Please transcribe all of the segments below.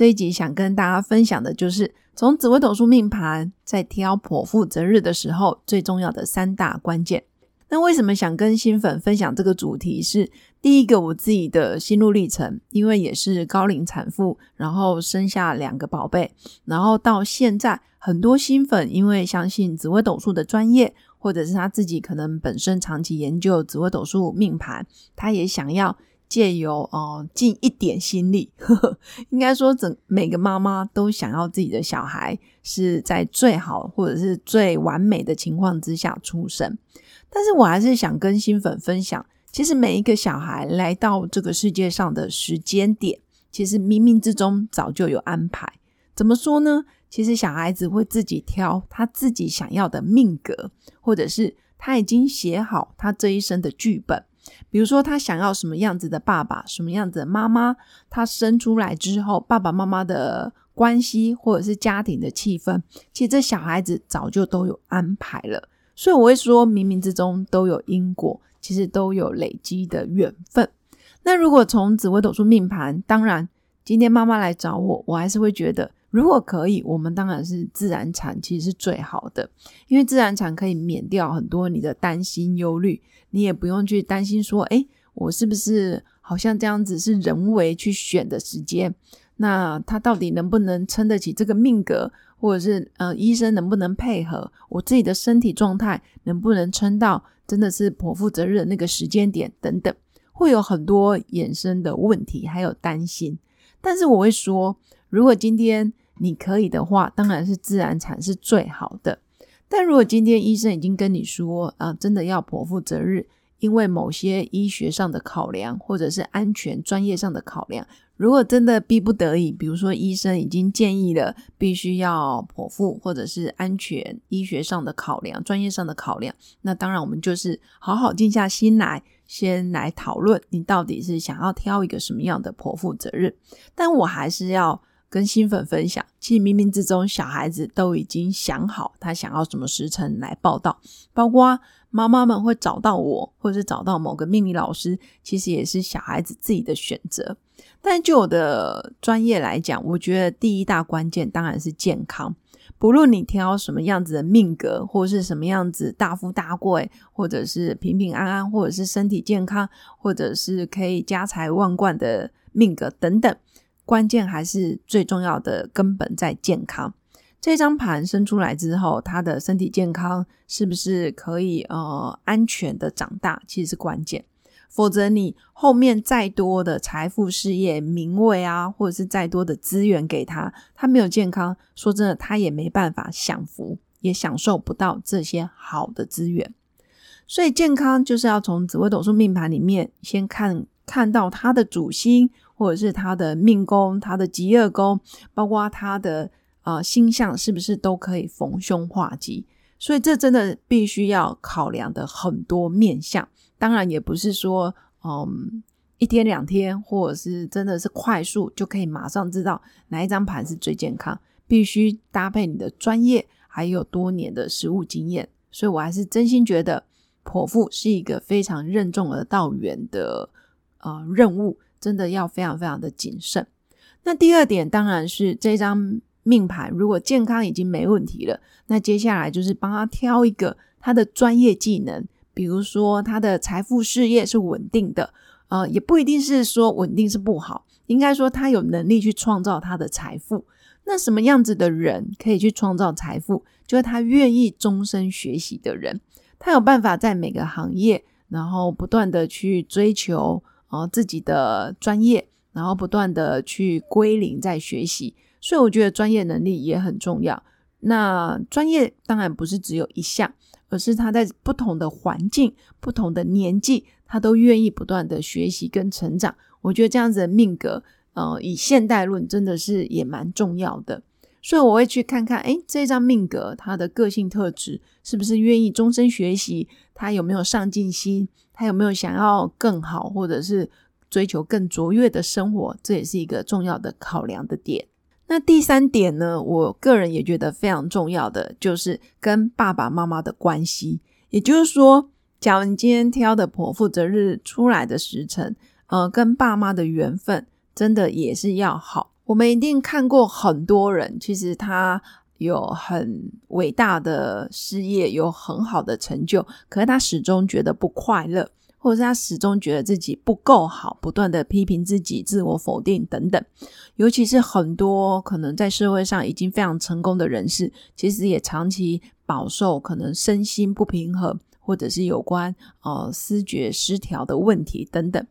这一集想跟大家分享的就是从紫微斗数命盘在挑剖腹择日的时候最重要的三大关键。那为什么想跟新粉分享这个主题？是第一个我自己的心路历程，因为也是高龄产妇，然后生下两个宝贝，然后到现在很多新粉因为相信紫微斗数的专业，或者是他自己可能本身长期研究紫微斗数命盘，他也想要。借由哦尽一点心力，呵呵应该说整每个妈妈都想要自己的小孩是在最好或者是最完美的情况之下出生。但是我还是想跟新粉分享，其实每一个小孩来到这个世界上的时间点，其实冥冥之中早就有安排。怎么说呢？其实小孩子会自己挑他自己想要的命格，或者是他已经写好他这一生的剧本。比如说，他想要什么样子的爸爸，什么样子的妈妈，他生出来之后，爸爸妈妈的关系或者是家庭的气氛，其实这小孩子早就都有安排了。所以我会说，冥冥之中都有因果，其实都有累积的缘分。那如果从紫微斗数命盘，当然今天妈妈来找我，我还是会觉得。如果可以，我们当然是自然产，其实是最好的，因为自然产可以免掉很多你的担心、忧虑，你也不用去担心说，哎，我是不是好像这样子是人为去选的时间？那他到底能不能撑得起这个命格，或者是呃，医生能不能配合？我自己的身体状态，能不能撑到真的是剖腹责任的那个时间点？等等，会有很多衍生的问题，还有担心。但是我会说，如果今天你可以的话，当然是自然产是最好的。但如果今天医生已经跟你说，啊，真的要剖腹择日，因为某些医学上的考量，或者是安全专业上的考量，如果真的逼不得已，比如说医生已经建议了，必须要剖腹，或者是安全医学上的考量、专业上的考量，那当然我们就是好好静下心来，先来讨论你到底是想要挑一个什么样的剖腹择日。但我还是要。跟新粉分享，其实冥冥之中，小孩子都已经想好他想要什么时辰来报道，包括妈妈们会找到我，或者是找到某个命理老师，其实也是小孩子自己的选择。但就我的专业来讲，我觉得第一大关键当然是健康。不论你挑什么样子的命格，或是什么样子大富大贵，或者是平平安安，或者是身体健康，或者是可以家财万贯的命格等等。关键还是最重要的根本在健康。这张盘生出来之后，他的身体健康是不是可以呃安全的长大，其实是关键。否则你后面再多的财富、事业、名位啊，或者是再多的资源给他，他没有健康，说真的，他也没办法享福，也享受不到这些好的资源。所以健康就是要从紫微斗数命盘里面先看看到他的主星。或者是他的命宫、他的吉厄宫，包括他的呃星象，是不是都可以逢凶化吉？所以这真的必须要考量的很多面相。当然，也不是说嗯一天两天，或者是真的是快速就可以马上知道哪一张盘是最健康。必须搭配你的专业，还有多年的实务经验。所以我还是真心觉得剖腹是一个非常任重而道远的呃任务。真的要非常非常的谨慎。那第二点当然是这张命盘，如果健康已经没问题了，那接下来就是帮他挑一个他的专业技能，比如说他的财富事业是稳定的，呃，也不一定是说稳定是不好，应该说他有能力去创造他的财富。那什么样子的人可以去创造财富？就是他愿意终身学习的人，他有办法在每个行业，然后不断的去追求。然后自己的专业，然后不断的去归零在学习，所以我觉得专业能力也很重要。那专业当然不是只有一项，而是他在不同的环境、不同的年纪，他都愿意不断的学习跟成长。我觉得这样子的命格，呃，以现代论真的是也蛮重要的。所以我会去看看，哎，这张命格他的个性特质是不是愿意终身学习？他有没有上进心？他有没有想要更好，或者是追求更卓越的生活？这也是一个重要的考量的点。那第三点呢，我个人也觉得非常重要的，就是跟爸爸妈妈的关系。也就是说，假如你今天挑的剖腹择日出来的时辰，呃，跟爸妈的缘分真的也是要好。我们一定看过很多人，其实他有很伟大的事业，有很好的成就，可是他始终觉得不快乐，或者是他始终觉得自己不够好，不断的批评自己，自我否定等等。尤其是很多可能在社会上已经非常成功的人士，其实也长期饱受可能身心不平衡，或者是有关呃思觉失调的问题等等。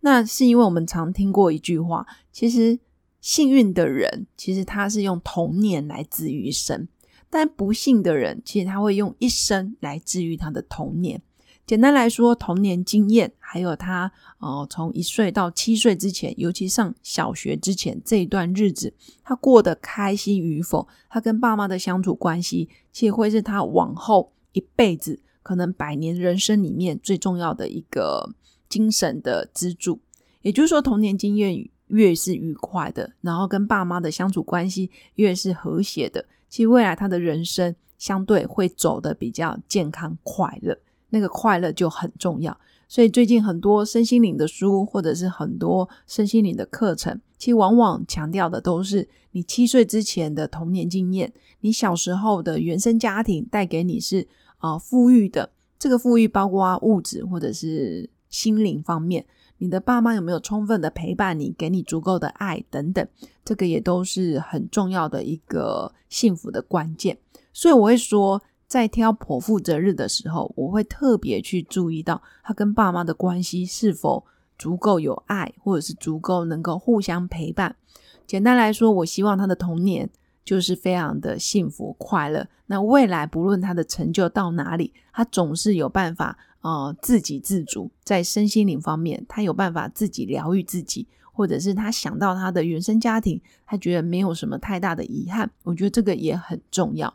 那是因为我们常听过一句话，其实。幸运的人，其实他是用童年来治愈一生；但不幸的人，其实他会用一生来治愈他的童年。简单来说，童年经验，还有他哦，从一岁到七岁之前，尤其上小学之前这一段日子，他过得开心与否，他跟爸妈的相处关系，其实会是他往后一辈子可能百年人生里面最重要的一个精神的支柱。也就是说，童年经验。越是愉快的，然后跟爸妈的相处关系越是和谐的，其实未来他的人生相对会走的比较健康快乐，那个快乐就很重要。所以最近很多身心灵的书，或者是很多身心灵的课程，其实往往强调的都是你七岁之前的童年经验，你小时候的原生家庭带给你是啊富裕的，这个富裕包括物质或者是心灵方面。你的爸妈有没有充分的陪伴你，给你足够的爱等等，这个也都是很重要的一个幸福的关键。所以我会说，在挑剖腹择日的时候，我会特别去注意到他跟爸妈的关系是否足够有爱，或者是足够能够互相陪伴。简单来说，我希望他的童年就是非常的幸福快乐。那未来不论他的成就到哪里，他总是有办法。呃，自给自足，在身心灵方面，他有办法自己疗愈自己，或者是他想到他的原生家庭，他觉得没有什么太大的遗憾。我觉得这个也很重要。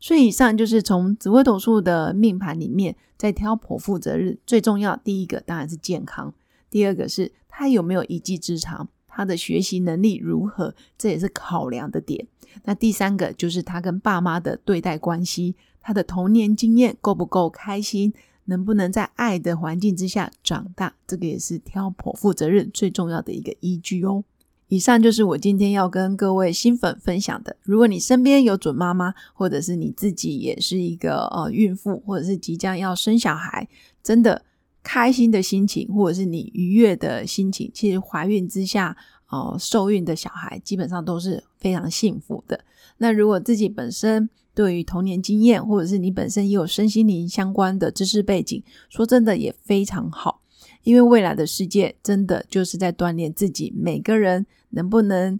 所以以上就是从紫微斗数的命盘里面，在挑剖腹择日最重要。第一个当然是健康，第二个是他有没有一技之长，他的学习能力如何，这也是考量的点。那第三个就是他跟爸妈的对待关系，他的童年经验够不够开心。能不能在爱的环境之下长大，这个也是挑婆负责任最重要的一个依据哦。以上就是我今天要跟各位新粉分享的。如果你身边有准妈妈，或者是你自己也是一个呃孕妇，或者是即将要生小孩，真的开心的心情，或者是你愉悦的心情，其实怀孕之下哦受孕的小孩基本上都是非常幸福的。那如果自己本身，对于童年经验，或者是你本身也有身心灵相关的知识背景，说真的也非常好，因为未来的世界真的就是在锻炼自己，每个人能不能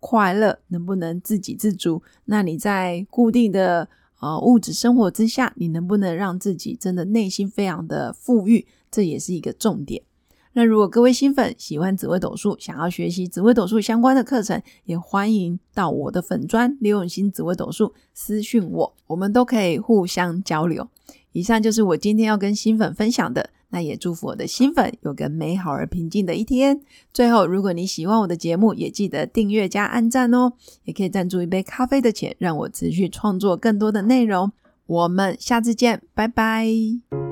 快乐，能不能自给自足。那你在固定的呃物质生活之下，你能不能让自己真的内心非常的富裕，这也是一个重点。那如果各位新粉喜欢紫微斗数，想要学习紫微斗数相关的课程，也欢迎到我的粉砖刘永新紫微斗数私讯我，我们都可以互相交流。以上就是我今天要跟新粉分享的，那也祝福我的新粉有个美好而平静的一天。最后，如果你喜欢我的节目，也记得订阅加按赞哦，也可以赞助一杯咖啡的钱，让我持续创作更多的内容。我们下次见，拜拜。